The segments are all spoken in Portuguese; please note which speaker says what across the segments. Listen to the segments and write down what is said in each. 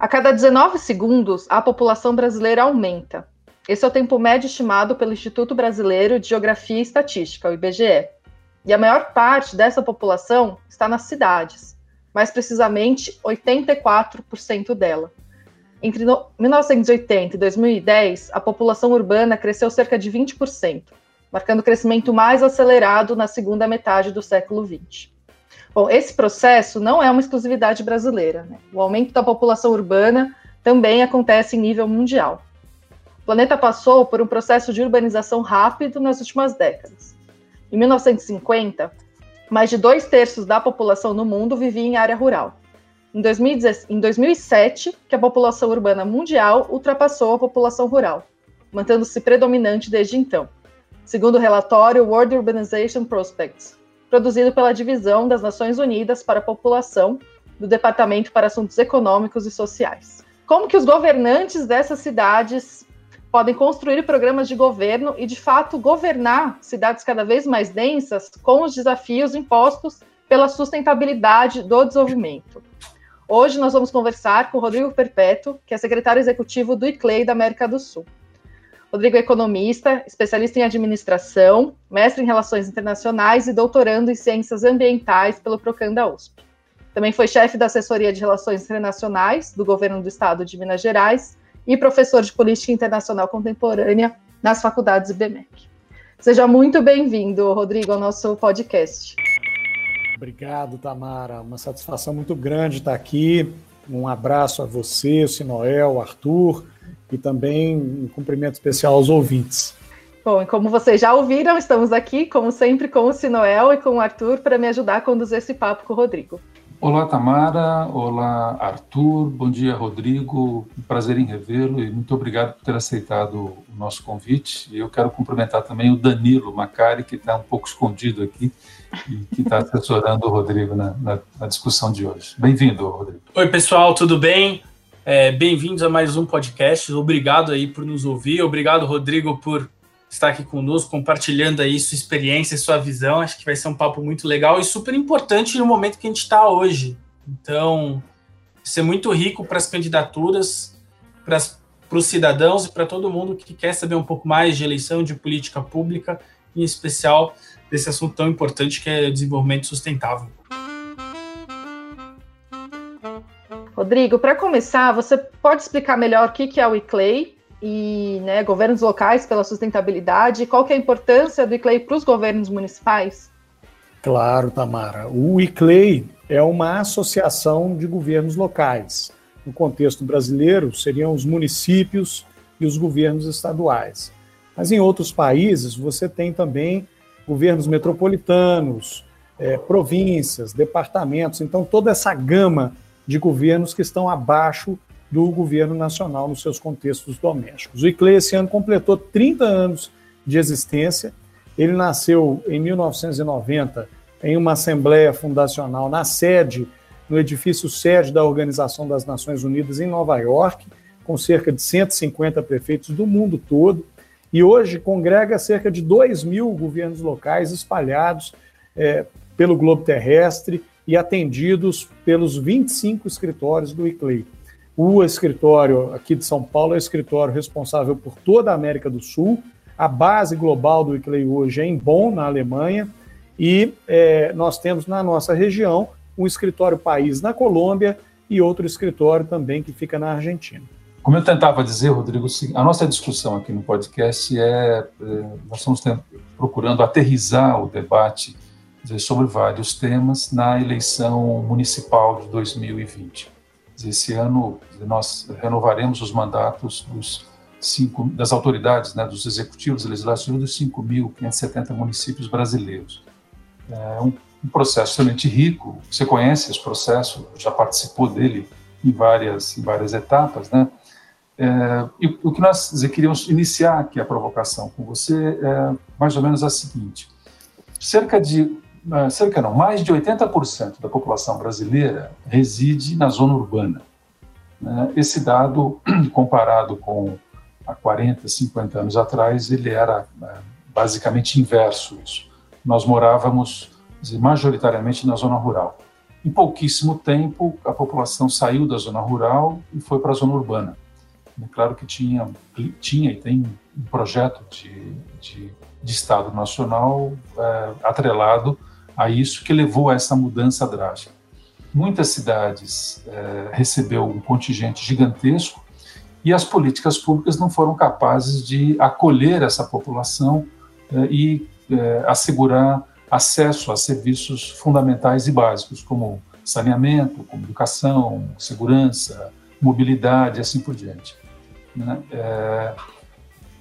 Speaker 1: A cada 19 segundos, a população brasileira aumenta. Esse é o tempo médio estimado pelo Instituto Brasileiro de Geografia e Estatística, o IBGE. E a maior parte dessa população está nas cidades, mais precisamente 84% dela. Entre 1980 e 2010, a população urbana cresceu cerca de 20%, marcando o crescimento mais acelerado na segunda metade do século XX. Bom, esse processo não é uma exclusividade brasileira. Né? O aumento da população urbana também acontece em nível mundial. O planeta passou por um processo de urbanização rápido nas últimas décadas. Em 1950, mais de dois terços da população no mundo vivia em área rural. Em, 2007, que a população urbana mundial ultrapassou a população rural, mantendo-se predominante desde então, segundo o relatório World Urbanization Prospects, produzido pela Divisão das Nações Unidas para a População do Departamento para Assuntos Econômicos e Sociais. Como que os governantes dessas cidades podem construir programas de governo e, de fato, governar cidades cada vez mais densas com os desafios impostos pela sustentabilidade do desenvolvimento. Hoje nós vamos conversar com o Rodrigo Perpétuo, que é secretário executivo do ICLEI da América do Sul. Rodrigo é economista, especialista em administração, mestre em relações internacionais e doutorando em ciências ambientais pelo Procon da USP. Também foi chefe da assessoria de relações internacionais do governo do estado de Minas Gerais e professor de política internacional contemporânea nas faculdades IBMEC. Seja muito bem-vindo, Rodrigo, ao nosso podcast.
Speaker 2: Obrigado, Tamara. Uma satisfação muito grande estar aqui. Um abraço a você, o Sinoel, o Arthur e também um cumprimento especial aos ouvintes.
Speaker 1: Bom, e como vocês já ouviram, estamos aqui, como sempre, com o Sinoel e com o Arthur para me ajudar a conduzir esse papo com o Rodrigo.
Speaker 3: Olá, Tamara. Olá, Arthur. Bom dia, Rodrigo. Um prazer em revê-lo e muito obrigado por ter aceitado o nosso convite. E eu quero cumprimentar também o Danilo Macari, que está um pouco escondido aqui e que está assessorando o Rodrigo na, na, na discussão de hoje. Bem-vindo, Rodrigo.
Speaker 4: Oi, pessoal, tudo bem? É, Bem-vindos a mais um podcast. Obrigado aí por nos ouvir. Obrigado, Rodrigo, por estar aqui conosco, compartilhando aí sua experiência sua visão. Acho que vai ser um papo muito legal e super importante no momento que a gente está hoje. Então, ser muito rico para as candidaturas, para os cidadãos e para todo mundo que quer saber um pouco mais de eleição, de política pública, em especial desse assunto tão importante que é desenvolvimento sustentável.
Speaker 1: Rodrigo, para começar, você pode explicar melhor o que é o ICLEI e né, governos locais pela sustentabilidade? Qual que é a importância do ICLEI para os governos municipais?
Speaker 2: Claro, Tamara. O ICLEI é uma associação de governos locais. No contexto brasileiro, seriam os municípios e os governos estaduais. Mas em outros países, você tem também governos metropolitanos, é, províncias, departamentos. Então, toda essa gama de governos que estão abaixo do governo nacional nos seus contextos domésticos. O ICLE esse ano completou 30 anos de existência. Ele nasceu em 1990 em uma assembleia fundacional na sede, no edifício sede da Organização das Nações Unidas em Nova York, com cerca de 150 prefeitos do mundo todo, e hoje congrega cerca de 2 mil governos locais espalhados é, pelo globo terrestre e atendidos pelos 25 escritórios do ICLEI. O escritório aqui de São Paulo é o escritório responsável por toda a América do Sul. A base global do ICLEI hoje é em Bonn, na Alemanha, e é, nós temos na nossa região um escritório país na Colômbia e outro escritório também que fica na Argentina.
Speaker 3: Como eu tentava dizer, Rodrigo, a nossa discussão aqui no podcast é, é nós estamos procurando aterrizar o debate sobre vários temas na eleição municipal de 2020. Esse ano nós renovaremos os mandatos dos cinco, das autoridades, né, dos executivos legislativos dos 5.570 municípios brasileiros. É um, um processo extremamente rico. Você conhece esse processo? Já participou dele em várias, em várias etapas, né? É, e o que nós queríamos iniciar aqui a provocação com você é mais ou menos a seguinte: cerca de cerca não, mais de 80% da população brasileira reside na zona urbana. Né? Esse dado, comparado com há 40, 50 anos atrás, ele era ah, basicamente inverso isso. Nós morávamos majoritariamente na zona rural. Em pouquíssimo tempo, a população saiu da zona rural e foi para a zona urbana. É claro que tinha, tinha e tem um projeto de, de, de Estado Nacional é, atrelado a isso que levou a essa mudança drástica. Muitas cidades é, recebeu um contingente gigantesco e as políticas públicas não foram capazes de acolher essa população é, e é, assegurar acesso a serviços fundamentais e básicos, como saneamento, como educação, segurança, mobilidade e assim por diante. Né? É,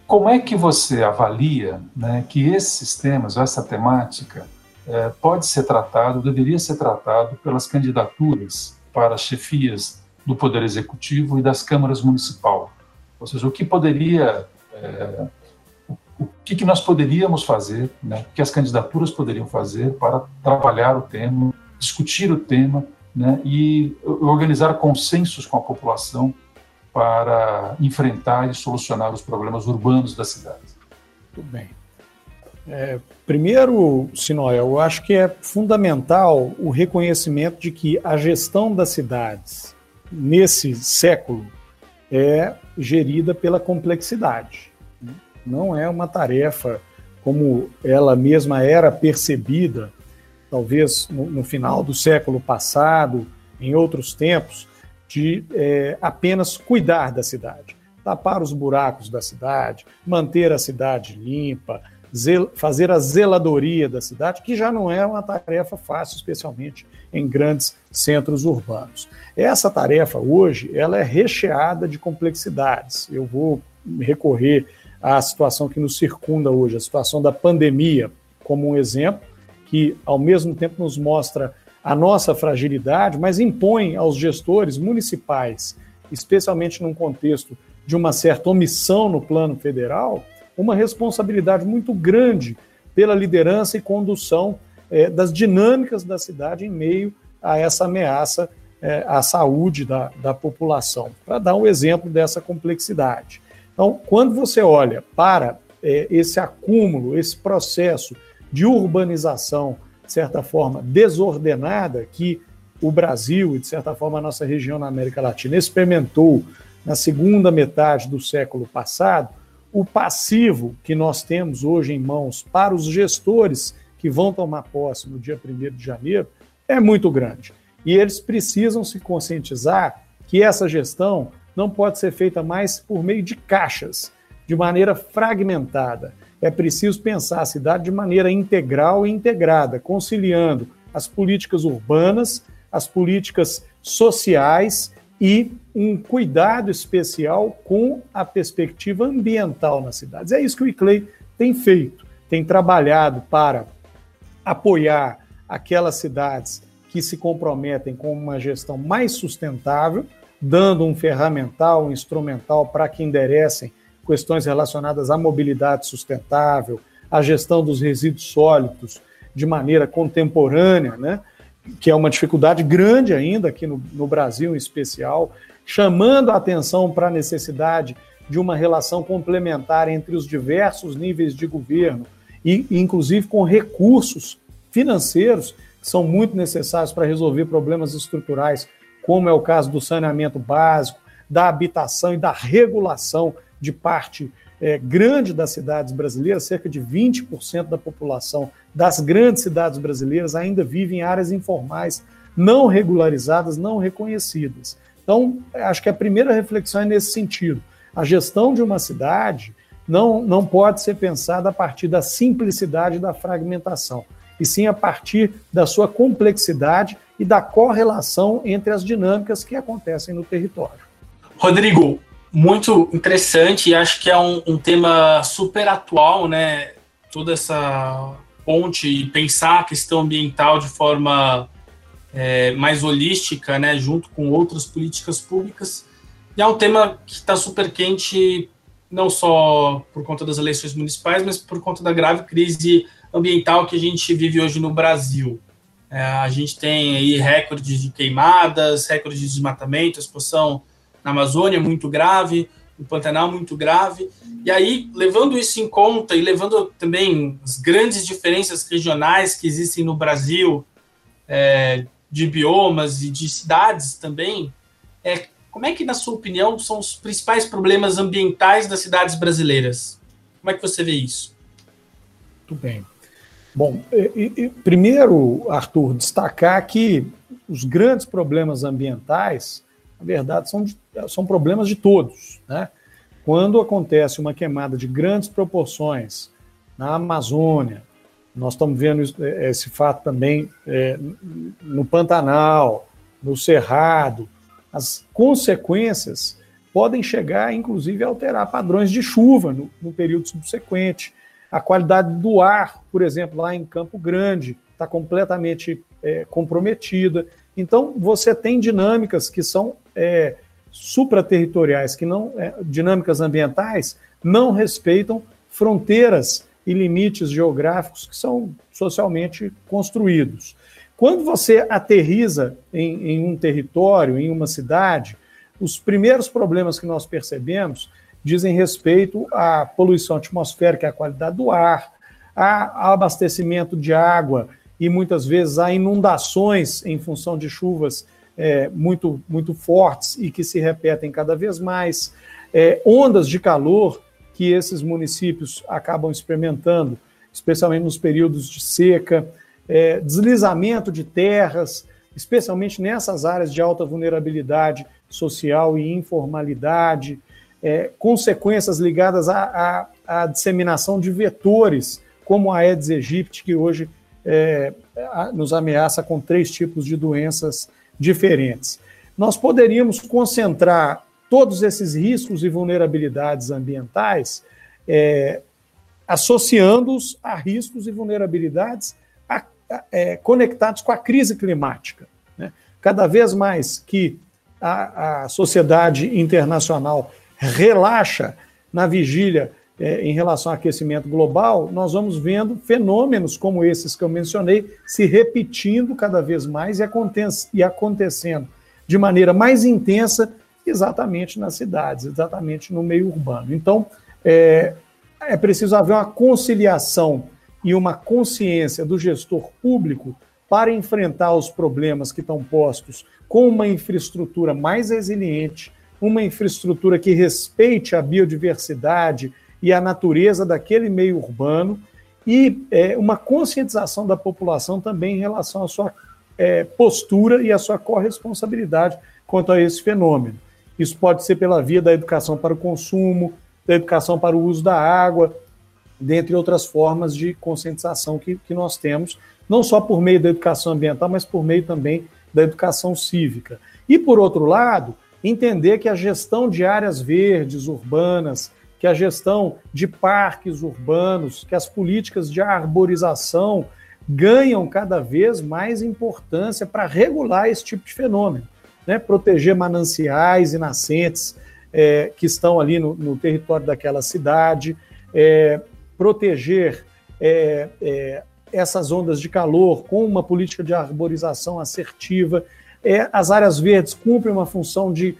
Speaker 3: como é que você avalia né, que esses temas, essa temática, é, pode ser tratado, deveria ser tratado pelas candidaturas para as chefias do Poder Executivo e das câmaras municipal? Ou seja, o que poderia, é, o que, que nós poderíamos fazer, né, o que as candidaturas poderiam fazer para trabalhar o tema, discutir o tema né, e organizar consensos com a população para enfrentar e solucionar os problemas urbanos da cidade.
Speaker 2: Muito bem. É, primeiro, Sinoel, eu acho que é fundamental o reconhecimento de que a gestão das cidades nesse século é gerida pela complexidade. Não é uma tarefa como ela mesma era percebida, talvez no, no final do século passado, em outros tempos, de é, apenas cuidar da cidade, tapar os buracos da cidade, manter a cidade limpa, fazer a zeladoria da cidade, que já não é uma tarefa fácil, especialmente em grandes centros urbanos. Essa tarefa hoje ela é recheada de complexidades. Eu vou recorrer à situação que nos circunda hoje, a situação da pandemia, como um exemplo, que ao mesmo tempo nos mostra a nossa fragilidade, mas impõe aos gestores municipais, especialmente num contexto de uma certa omissão no plano federal, uma responsabilidade muito grande pela liderança e condução é, das dinâmicas da cidade em meio a essa ameaça é, à saúde da, da população, para dar um exemplo dessa complexidade. Então, quando você olha para é, esse acúmulo, esse processo de urbanização de certa forma, desordenada que o Brasil e, de certa forma, a nossa região na América Latina experimentou na segunda metade do século passado, o passivo que nós temos hoje em mãos para os gestores que vão tomar posse no dia 1 de janeiro é muito grande. E eles precisam se conscientizar que essa gestão não pode ser feita mais por meio de caixas, de maneira fragmentada é preciso pensar a cidade de maneira integral e integrada, conciliando as políticas urbanas, as políticas sociais e um cuidado especial com a perspectiva ambiental nas cidades. É isso que o ICLEI tem feito, tem trabalhado para apoiar aquelas cidades que se comprometem com uma gestão mais sustentável, dando um ferramental, um instrumental para que enderecem questões relacionadas à mobilidade sustentável, à gestão dos resíduos sólidos de maneira contemporânea, né? Que é uma dificuldade grande ainda aqui no, no Brasil em especial, chamando a atenção para a necessidade de uma relação complementar entre os diversos níveis de governo e, inclusive, com recursos financeiros que são muito necessários para resolver problemas estruturais, como é o caso do saneamento básico, da habitação e da regulação de parte é, grande das cidades brasileiras, cerca de 20% da população das grandes cidades brasileiras ainda vive em áreas informais, não regularizadas, não reconhecidas. Então, acho que a primeira reflexão é nesse sentido. A gestão de uma cidade não, não pode ser pensada a partir da simplicidade da fragmentação, e sim a partir da sua complexidade e da correlação entre as dinâmicas que acontecem no território.
Speaker 4: Rodrigo, muito interessante e acho que é um, um, tema super atual, né? Toda essa ponte e pensar a questão ambiental de forma é, mais holística, né? Junto com outras políticas públicas. E é um tema que está super quente, não só por conta das eleições municipais, mas por conta da grave crise ambiental que a gente vive hoje no Brasil. É, a gente tem aí recordes de queimadas, recordes de desmatamento, exposição na Amazônia muito grave, no Pantanal muito grave. E aí, levando isso em conta e levando também as grandes diferenças regionais que existem no Brasil, é, de biomas e de cidades também, é, como é que, na sua opinião, são os principais problemas ambientais das cidades brasileiras? Como é que você vê isso?
Speaker 2: Muito bem. Bom, e, e, primeiro, Arthur, destacar que os grandes problemas ambientais, na verdade, são, são problemas de todos. Né? Quando acontece uma queimada de grandes proporções na Amazônia, nós estamos vendo é, esse fato também é, no Pantanal, no Cerrado, as consequências podem chegar, inclusive, a alterar padrões de chuva no, no período subsequente. A qualidade do ar, por exemplo, lá em Campo Grande, está completamente é, comprometida. Então, você tem dinâmicas que são é, supraterritoriais, que não, é, dinâmicas ambientais, não respeitam fronteiras e limites geográficos que são socialmente construídos. Quando você aterriza em, em um território, em uma cidade, os primeiros problemas que nós percebemos dizem respeito à poluição atmosférica, à qualidade do ar, a abastecimento de água e muitas vezes a inundações em função de chuvas é, muito, muito fortes e que se repetem cada vez mais, é, ondas de calor que esses municípios acabam experimentando, especialmente nos períodos de seca, é, deslizamento de terras, especialmente nessas áreas de alta vulnerabilidade social e informalidade, é, consequências ligadas à, à, à, disseminação de vetores, como a Aedes aegypti, que hoje é, nos ameaça com três tipos de doenças diferentes. Nós poderíamos concentrar todos esses riscos e vulnerabilidades ambientais, é, associando-os a riscos e vulnerabilidades a, a, é, conectados com a crise climática. Né? Cada vez mais que a, a sociedade internacional relaxa na vigília é, em relação ao aquecimento global, nós vamos vendo fenômenos como esses que eu mencionei se repetindo cada vez mais e, e acontecendo de maneira mais intensa exatamente nas cidades, exatamente no meio urbano. Então, é, é preciso haver uma conciliação e uma consciência do gestor público para enfrentar os problemas que estão postos com uma infraestrutura mais resiliente, uma infraestrutura que respeite a biodiversidade e a natureza daquele meio urbano e é, uma conscientização da população também em relação à sua é, postura e à sua corresponsabilidade quanto a esse fenômeno. Isso pode ser pela via da educação para o consumo, da educação para o uso da água, dentre outras formas de conscientização que, que nós temos, não só por meio da educação ambiental, mas por meio também da educação cívica. E, por outro lado, entender que a gestão de áreas verdes urbanas, que a gestão de parques urbanos, que as políticas de arborização ganham cada vez mais importância para regular esse tipo de fenômeno né, proteger mananciais e nascentes é, que estão ali no, no, território daquela cidade, é, proteger é, é essas ondas de calor com uma política de arborização assertiva. É, as áreas verdes cumprem uma função de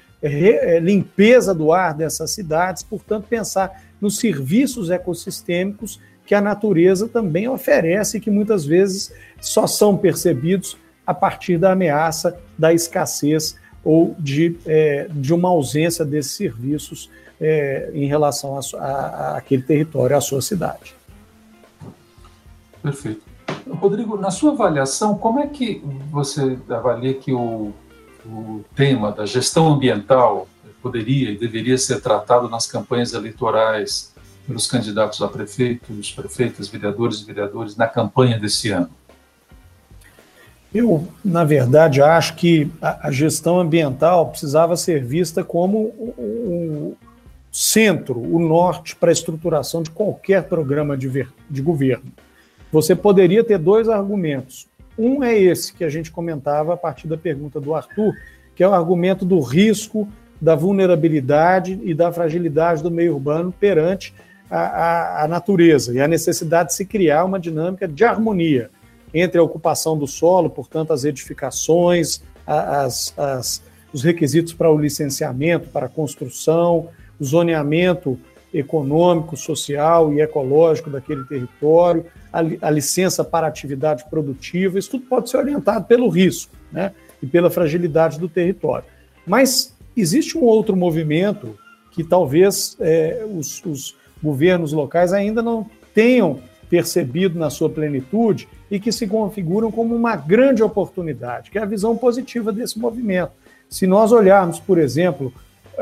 Speaker 2: limpeza do ar dessas cidades, portanto, pensar nos serviços ecossistêmicos que a natureza também oferece e que muitas vezes só são percebidos a partir da ameaça da escassez ou de, é, de uma ausência desses serviços é, em relação a, a, aquele território, à sua cidade.
Speaker 3: Perfeito. Rodrigo, na sua avaliação, como é que você avalia que o, o tema da gestão ambiental poderia e deveria ser tratado nas campanhas eleitorais pelos candidatos a prefeitos, prefeitas, vereadores e vereadores na campanha desse ano?
Speaker 2: Eu, na verdade, acho que a, gestão ambiental precisava ser vista como o, centro, o norte para a estruturação de qualquer programa de, de governo. Você poderia ter dois argumentos. Um é esse que a gente comentava a partir da pergunta do Arthur, que é o argumento do risco, da vulnerabilidade e da fragilidade do meio urbano perante a, a, a natureza e a necessidade de se criar uma dinâmica de harmonia entre a ocupação do solo, portanto, as edificações, as, as, os requisitos para o licenciamento, para a construção, o zoneamento econômico, social e ecológico daquele território, a, a, licença para atividade produtiva, isso tudo pode ser orientado pelo risco né, e pela fragilidade do território. Mas existe um outro movimento que talvez é, os, os governos locais ainda não tenham percebido na sua plenitude e que se configuram como uma grande oportunidade, que é a visão positiva desse movimento. Se nós olharmos, por exemplo,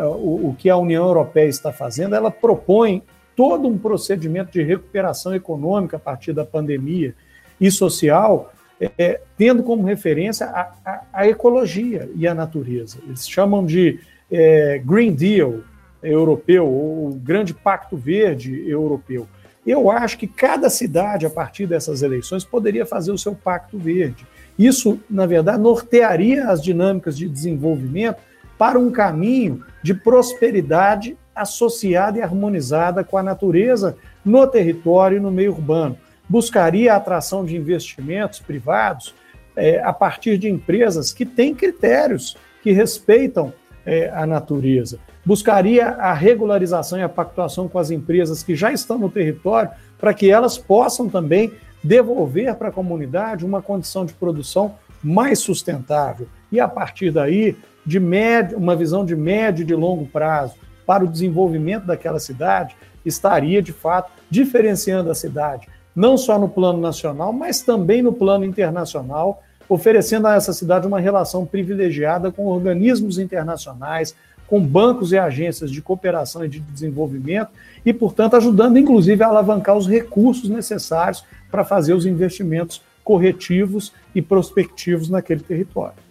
Speaker 2: o, o que a União Europeia está fazendo, ela propõe todo um procedimento de recuperação econômica a partir da pandemia e social, é, tendo como referência a, a, a, ecologia e a natureza. Eles chamam de é, Green Deal europeu, ou Grande Pacto Verde europeu. Eu acho que cada cidade, a partir dessas eleições, poderia fazer o seu Pacto Verde. Isso, na verdade, nortearia as dinâmicas de desenvolvimento para um caminho de prosperidade associada e harmonizada com a natureza no território e no meio urbano. Buscaria a atração de investimentos privados é, a partir de empresas que têm critérios que respeitam é, a natureza. Buscaria a regularização e a pactuação com as empresas que já estão no território para que elas possam também devolver para a comunidade uma condição de produção mais sustentável. E a partir daí, de médio, uma visão de médio e de longo prazo para o desenvolvimento daquela cidade, estaria de fato diferenciando a cidade, não só no plano nacional, mas também no plano internacional, oferecendo a essa cidade uma relação privilegiada com organismos internacionais, com bancos e agências de cooperação e de desenvolvimento, e, portanto, ajudando, inclusive, a alavancar os recursos necessários para fazer os investimentos corretivos e prospectivos naquele território.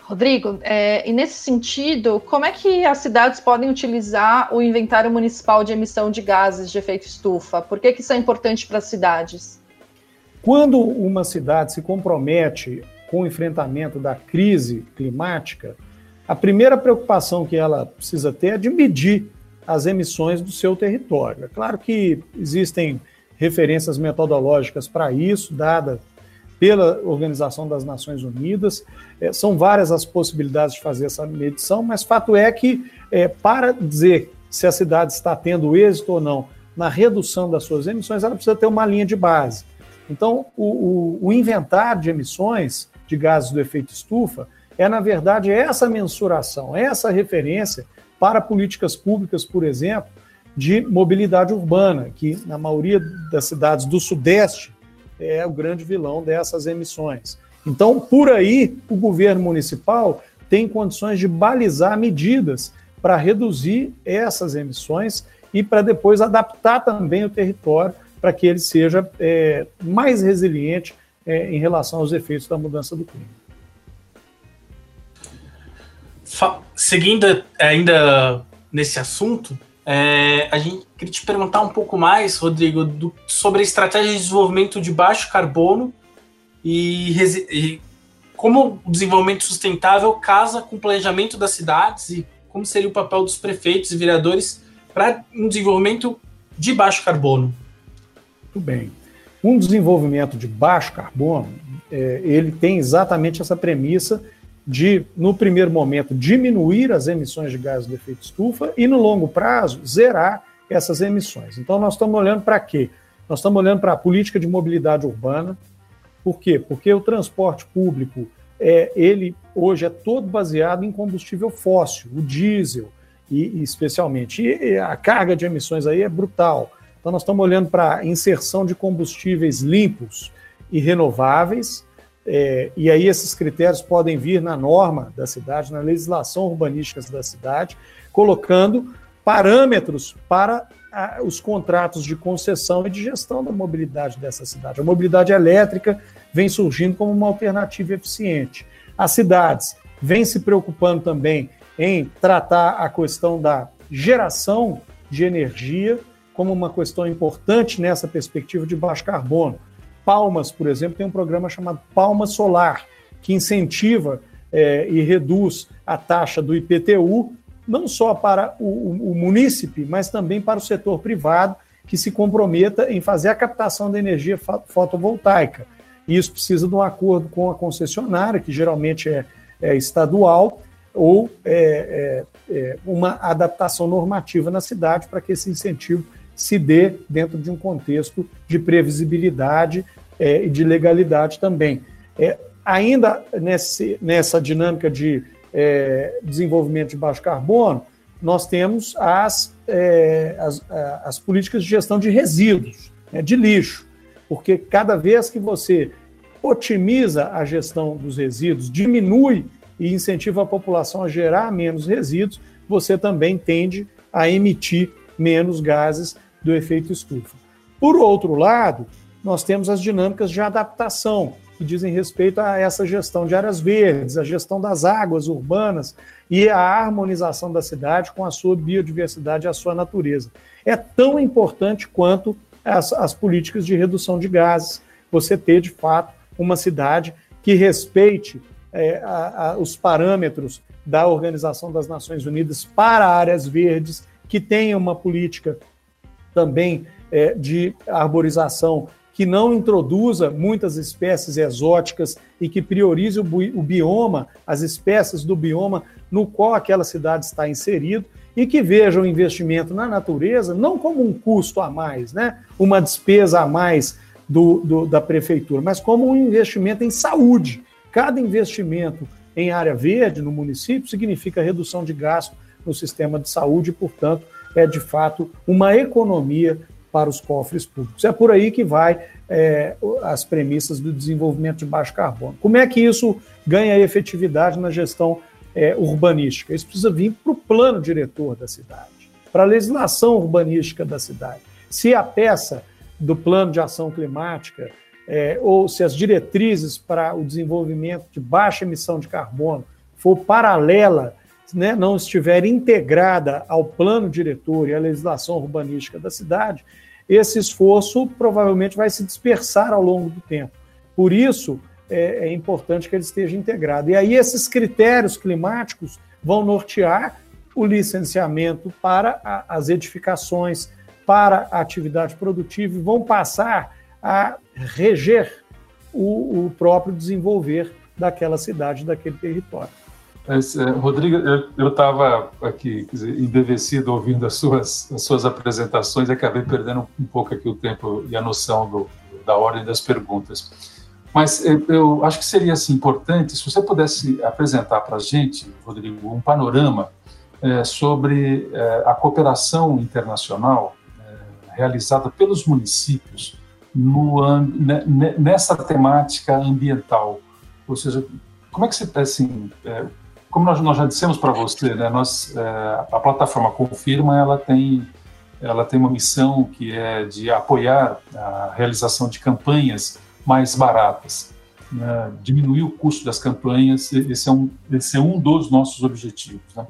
Speaker 1: Rodrigo, é, e nesse sentido, como é que as cidades podem utilizar o inventário municipal de emissão de gases de efeito estufa? Por que, que isso é importante para as cidades?
Speaker 2: Quando uma cidade se compromete com o enfrentamento da crise climática, a primeira preocupação que ela precisa ter é de medir as emissões do seu território. É claro que existem referências metodológicas para isso, dadas pela Organização das Nações Unidas. É, são várias as possibilidades de fazer essa medição, mas fato é que, é, para dizer se a cidade está tendo êxito ou não na redução das suas emissões, ela precisa ter uma linha de base. Então, o, o, o inventário de emissões de gases do efeito estufa é, na verdade, essa mensuração, essa referência para políticas públicas, por exemplo, de mobilidade urbana, que na maioria das cidades do Sudeste é o grande vilão dessas emissões. Então, por aí, o governo municipal tem condições de balizar medidas para reduzir essas emissões e para depois adaptar também o território para que ele seja é, mais resiliente é, em relação aos efeitos da mudança do clima.
Speaker 4: Seguindo ainda nesse assunto, é, a gente queria te perguntar um pouco mais, Rodrigo, do, sobre a estratégia de desenvolvimento de baixo carbono e, e, como o desenvolvimento sustentável casa com o planejamento das cidades e como seria o papel dos prefeitos e vereadores para um desenvolvimento de baixo carbono.
Speaker 2: Muito bem. Um desenvolvimento de baixo carbono, é, ele tem exatamente essa premissa de, no primeiro momento, diminuir as emissões de gases de efeito estufa e, no longo prazo, zerar essas emissões. Então, nós estamos olhando para quê? Nós estamos olhando para a política de mobilidade urbana. Por quê? Porque o transporte público, é, ele hoje é todo baseado em combustível fóssil, o diesel, e, e especialmente. E a carga de emissões aí é brutal. Então, nós estamos olhando para a inserção de combustíveis limpos e renováveis, é, e aí esses critérios podem vir na norma da cidade, na legislação urbanística da cidade, colocando parâmetros para a, os contratos de concessão e de gestão da mobilidade dessa cidade. A mobilidade elétrica vem surgindo como uma alternativa eficiente. As cidades vêm se preocupando também em tratar a questão da geração de energia como uma questão importante nessa perspectiva de baixo carbono. Palmas, por exemplo, tem um programa chamado Palma Solar, que incentiva é, e reduz a taxa do IPTU, não só para o, o, o munícipe, mas também para o setor privado, que se comprometa em fazer a captação da energia fotovoltaica. E isso precisa de um acordo com a concessionária, que geralmente é, é estadual, ou é, é, é, uma adaptação normativa na cidade para que esse incentivo se dê dentro de um contexto de previsibilidade é, e de legalidade também. É, ainda nesse, nessa dinâmica de é, desenvolvimento de baixo carbono, nós temos as, as, as, políticas de gestão de resíduos, né, de lixo, porque cada vez que você otimiza a gestão dos resíduos, diminui e incentiva a população a gerar menos resíduos, você também tende a emitir menos gases do efeito estufa. Por outro lado, nós temos as dinâmicas de adaptação, que dizem respeito a essa gestão de áreas verdes, a gestão das águas urbanas e a harmonização da cidade com a sua biodiversidade e a sua natureza. É tão importante quanto as, as políticas de redução de gases, você ter, de fato, uma cidade que respeite é, a, a, os parâmetros da Organização das Nações Unidas para áreas verdes, que tenha uma política também é, de arborização que não introduza muitas espécies exóticas e que priorize o, o bioma, as espécies do bioma no qual aquela cidade está inserido e que veja o investimento na natureza não como um custo a mais, né? uma despesa a mais do, do, da prefeitura, mas como um investimento em saúde. Cada investimento em área verde no município significa redução de gasto no sistema de saúde e, portanto, é de fato uma economia para os cofres públicos. É por aí que vai é, as premissas do desenvolvimento de baixo carbono. Como é que isso ganha efetividade na gestão é, urbanística? Isso precisa vir para o plano diretor da cidade, para a legislação urbanística da cidade. Se a peça do plano de ação climática, é, ou se as diretrizes para o desenvolvimento de baixa emissão de carbono for paralela, né, não estiver integrada ao plano diretor e à legislação urbanística da cidade, esse esforço provavelmente vai se dispersar ao longo do tempo. Por isso, é, é importante que ele esteja integrado. E aí, esses critérios climáticos vão nortear o licenciamento para a, as edificações, para a atividade produtiva e vão passar a reger o, o próprio desenvolver daquela cidade, daquele território.
Speaker 3: É, Rodrigo, eu estava aqui dizer, embevecido ouvindo as suas, as suas apresentações e acabei perdendo um pouco aqui o tempo e a noção do, da ordem das perguntas. Mas eu, eu acho que seria assim, importante se você pudesse apresentar para a gente, Rodrigo, um panorama é, sobre é, a cooperação internacional realizada pelos municípios no, nessa temática ambiental. Ou seja, como é que você assim, é, como nós, nós já dissemos para você, né, nós, é, a plataforma Confirma ela tem ela tem uma missão que é de apoiar a realização de campanhas mais baratas, né, diminuir o custo das campanhas. Esse é um esse é um dos nossos objetivos. Né?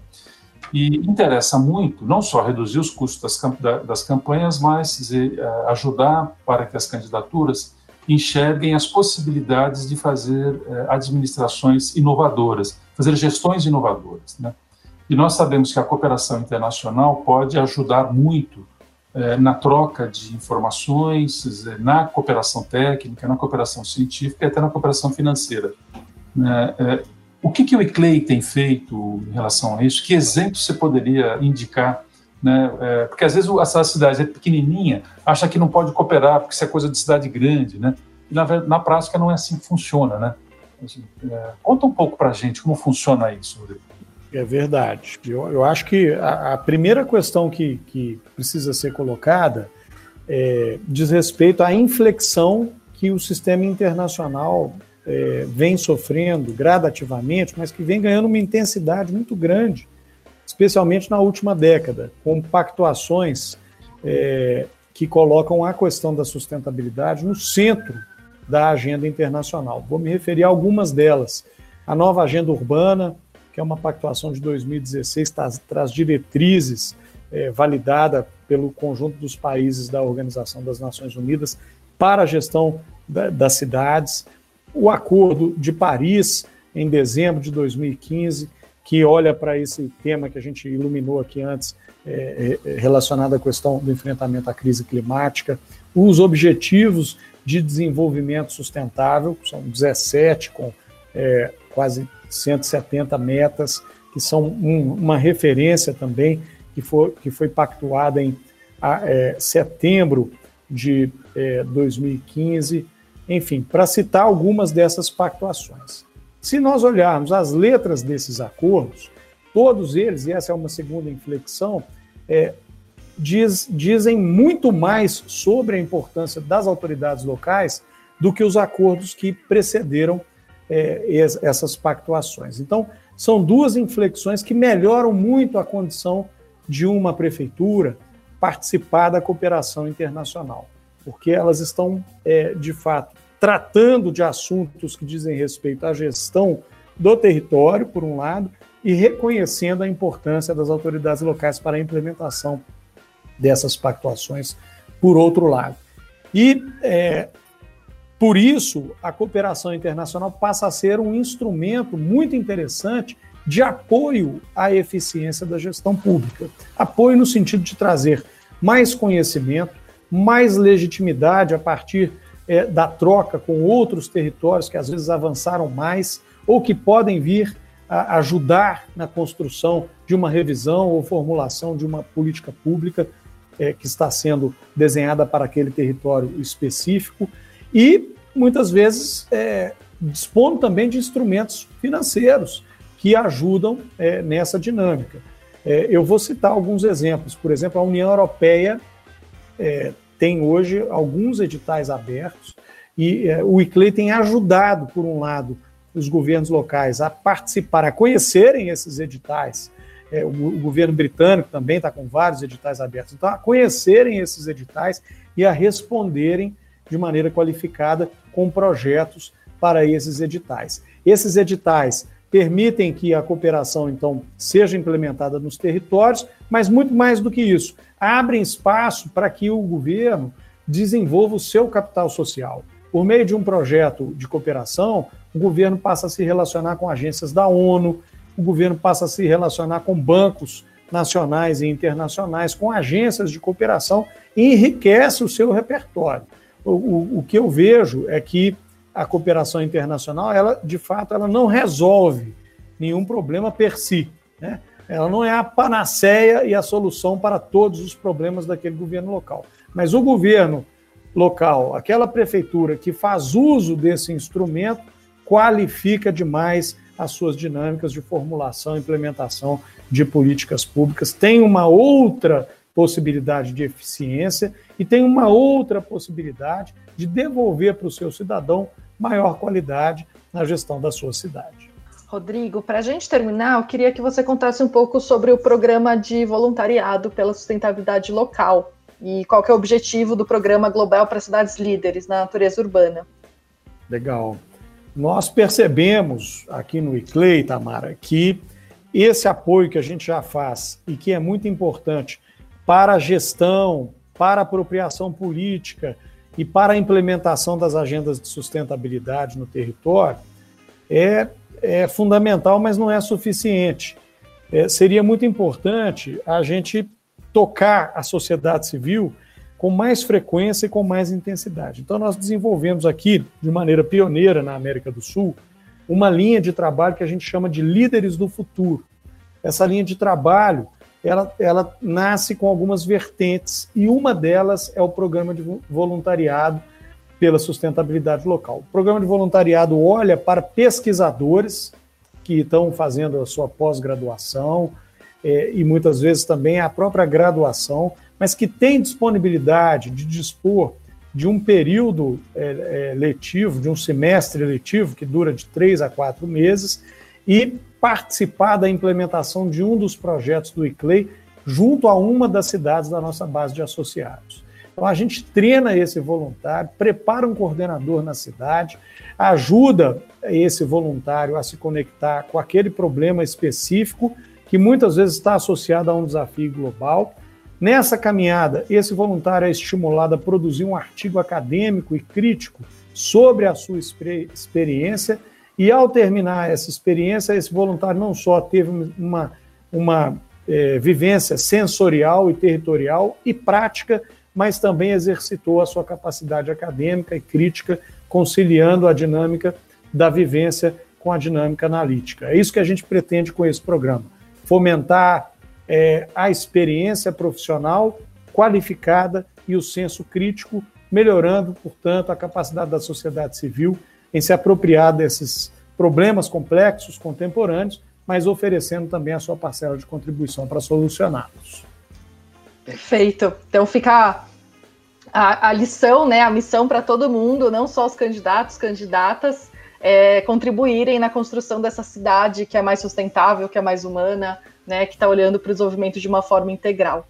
Speaker 3: E interessa muito não só reduzir os custos das, das campanhas, mas dizer, eh, ajudar para que as candidaturas enxerguem as possibilidades de fazer eh, administrações inovadoras, fazer gestões inovadoras. Né? E nós sabemos que a cooperação internacional pode ajudar muito eh, na troca de informações, na cooperação técnica, na cooperação científica e até na cooperação financeira. Né? O que, que o ICLEI tem feito em relação a isso? Que exemplo você poderia indicar? Né? É, porque às vezes essa cidade é pequenininha, acha que não pode cooperar porque isso é coisa de cidade grande, né? E na, na prática não é assim que funciona, né? Assim, é, conta um pouco para a gente como funciona isso, Rodrigo.
Speaker 2: É verdade. Eu, eu acho que a, a primeira questão que, que, precisa ser colocada é, diz respeito à inflexão que o sistema internacional é, vem sofrendo gradativamente, mas que vem ganhando uma intensidade muito grande, especialmente na última década, com pactuações é, que colocam a questão da sustentabilidade no centro da agenda internacional. Vou me referir a algumas delas. A nova agenda urbana, que é uma pactuação de 2016, traz, traz diretrizes é, validada pelo conjunto dos países da Organização das Nações Unidas para a gestão da, das cidades o Acordo de Paris, em dezembro de 2015, que olha para esse tema que a gente iluminou aqui antes, é, é, relacionado à questão do enfrentamento à crise climática, os Objetivos de Desenvolvimento Sustentável, são 17, com é, quase 170 metas que são um, uma referência também, que foi, que foi pactuada em é, setembro de é, 2015, enfim, para citar algumas dessas pactuações. Se nós olharmos as letras desses acordos, todos eles, e essa é uma segunda inflexão, é, diz, dizem muito mais sobre a importância das autoridades locais do que os acordos que precederam é, essas pactuações. Então, são duas inflexões que melhoram muito a condição de uma prefeitura participar da cooperação internacional, porque elas estão, é, de fato, tratando de assuntos que dizem respeito à gestão do território, por um lado, e reconhecendo a importância das autoridades locais para a implementação dessas pactuações, por outro lado. E, é, por isso, a cooperação internacional passa a ser um instrumento muito interessante de apoio à eficiência da gestão pública. Apoio no sentido de trazer mais conhecimento, mais legitimidade a partir é, da troca com outros territórios que às vezes avançaram mais ou que podem vir a ajudar na construção de uma revisão ou formulação de uma política pública é, que está sendo desenhada para aquele território específico e muitas vezes é, também de instrumentos financeiros que ajudam é, nessa dinâmica. É, eu vou citar alguns exemplos. Por exemplo, a União Europeia é, tem hoje alguns editais abertos e é, o ICLEI tem ajudado, por um lado, os governos locais a participar, a conhecerem esses editais. É, o, o, governo britânico também está com vários editais abertos. Então, a conhecerem esses editais e a responderem de maneira qualificada com projetos para esses editais. Esses editais permitem que a cooperação, então, seja implementada nos territórios, mas muito mais do que isso, abrem espaço para que o governo desenvolva o seu capital social. Por meio de um projeto de cooperação, o governo passa a se relacionar com agências da ONU, o governo passa a se relacionar com bancos nacionais e internacionais, com agências de cooperação e enriquece o seu repertório. O, o, o que eu vejo é que a cooperação internacional, ela de fato, ela não resolve nenhum problema per si. Né? Ela não é a panaceia e a solução para todos os problemas daquele governo local. Mas o governo local, aquela prefeitura que faz uso desse instrumento, qualifica demais as suas dinâmicas de formulação e implementação de políticas públicas. Tem uma outra possibilidade de eficiência e tem uma outra possibilidade de devolver para o seu cidadão maior qualidade na gestão da sua cidade.
Speaker 1: Rodrigo, para a gente terminar, eu queria que você contasse um pouco sobre o programa de voluntariado pela sustentabilidade local e qual é o objetivo do programa global para cidades líderes na natureza urbana.
Speaker 2: Legal. Nós percebemos aqui no ICLEI, Tamara, que esse apoio que a gente já faz e que é muito importante para a gestão, para a apropriação política e para a implementação das agendas de sustentabilidade no território é, é fundamental, mas não é suficiente. É, seria muito importante a gente tocar a sociedade civil com mais frequência e com mais intensidade. Então, nós desenvolvemos aqui, de maneira pioneira na América do Sul, uma linha de trabalho que a gente chama de líderes do futuro. Essa linha de trabalho, ela, ela nasce com algumas vertentes e uma delas é o programa de voluntariado pela sustentabilidade local. O programa de voluntariado olha para pesquisadores que estão fazendo a sua pós-graduação é, e muitas vezes também a própria graduação mas que tem disponibilidade de dispor de um período é, é, letivo, de um semestre letivo, que dura de três a quatro meses, e participar da implementação de um dos projetos do ICLEI junto a uma das cidades da nossa base de associados. Então, a gente treina esse voluntário, prepara um coordenador na cidade, ajuda esse voluntário a se conectar com aquele problema específico que muitas vezes está associado a um desafio global. Nessa caminhada, esse voluntário é estimulado a produzir um artigo acadêmico e crítico sobre a sua experiência, e ao terminar essa experiência, esse voluntário não só teve uma, uma é, vivência sensorial e territorial e prática, mas também exercitou a sua capacidade acadêmica e crítica, conciliando a dinâmica da vivência com a dinâmica analítica. É isso que a gente pretende com esse programa: fomentar é, a experiência profissional qualificada e o senso crítico, melhorando, portanto, a capacidade da sociedade civil em se apropriar desses problemas complexos, contemporâneos, mas oferecendo também a sua parcela de contribuição para solucioná-los.
Speaker 1: Perfeito. Então fica a, a, lição, né, a missão para todo mundo, não só os candidatos, candidatas, é, contribuírem na construção dessa cidade que é mais sustentável, que é mais humana, né, que está olhando para o desenvolvimento de uma forma integral.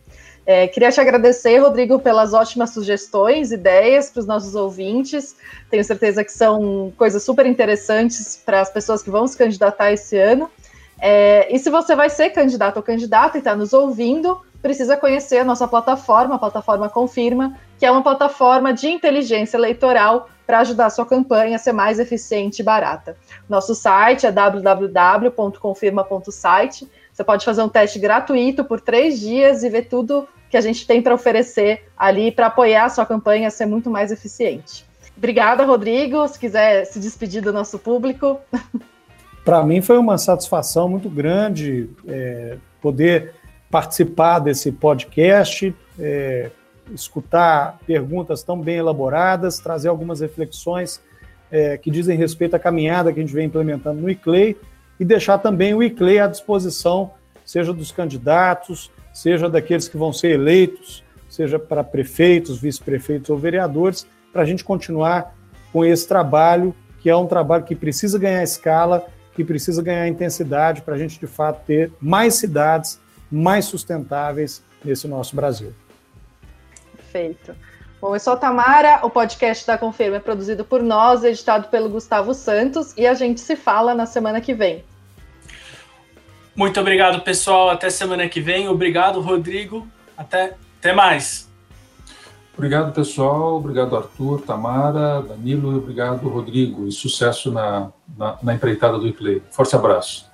Speaker 1: É, queria te agradecer, Rodrigo, pelas ótimas sugestões, ideias para os nossos ouvintes. Tenho certeza que são coisas super interessantes para as pessoas que vão se candidatar esse ano. É, e se você vai ser candidato ou candidata e está nos ouvindo, precisa conhecer a nossa plataforma, a plataforma Confirma, que é uma plataforma de inteligência eleitoral para ajudar a sua campanha a ser mais eficiente e barata. Nosso site é www.confirma.site. Você pode fazer um teste gratuito por três dias e ver tudo que a gente tem para oferecer ali para apoiar a sua campanha a ser muito mais eficiente. Obrigada, Rodrigo. Se quiser se despedir do nosso público.
Speaker 2: Para mim foi uma satisfação muito grande é, poder participar desse podcast, é, escutar perguntas tão bem elaboradas, trazer algumas reflexões é, que dizem respeito à caminhada que a gente vem implementando no ICLEI e deixar também o ICLEI à disposição, seja dos candidatos, seja daqueles que vão ser eleitos, seja para prefeitos, vice-prefeitos ou vereadores, para a gente continuar com esse trabalho, que é um trabalho que precisa ganhar escala, que precisa ganhar intensidade para a gente, de fato, ter mais cidades mais sustentáveis nesse nosso Brasil.
Speaker 1: Perfeito. Bom, eu sou a Tamara, o podcast da Confirma é produzido por nós, editado pelo Gustavo Santos, e a gente se fala na semana que vem.
Speaker 4: Muito obrigado, pessoal. Até semana que vem. Obrigado, Rodrigo. Até, até mais.
Speaker 3: Obrigado, pessoal. Obrigado, Arthur, Tamara, Danilo obrigado, Rodrigo. E sucesso na, na, na empreitada do IPLAY. Forte abraço.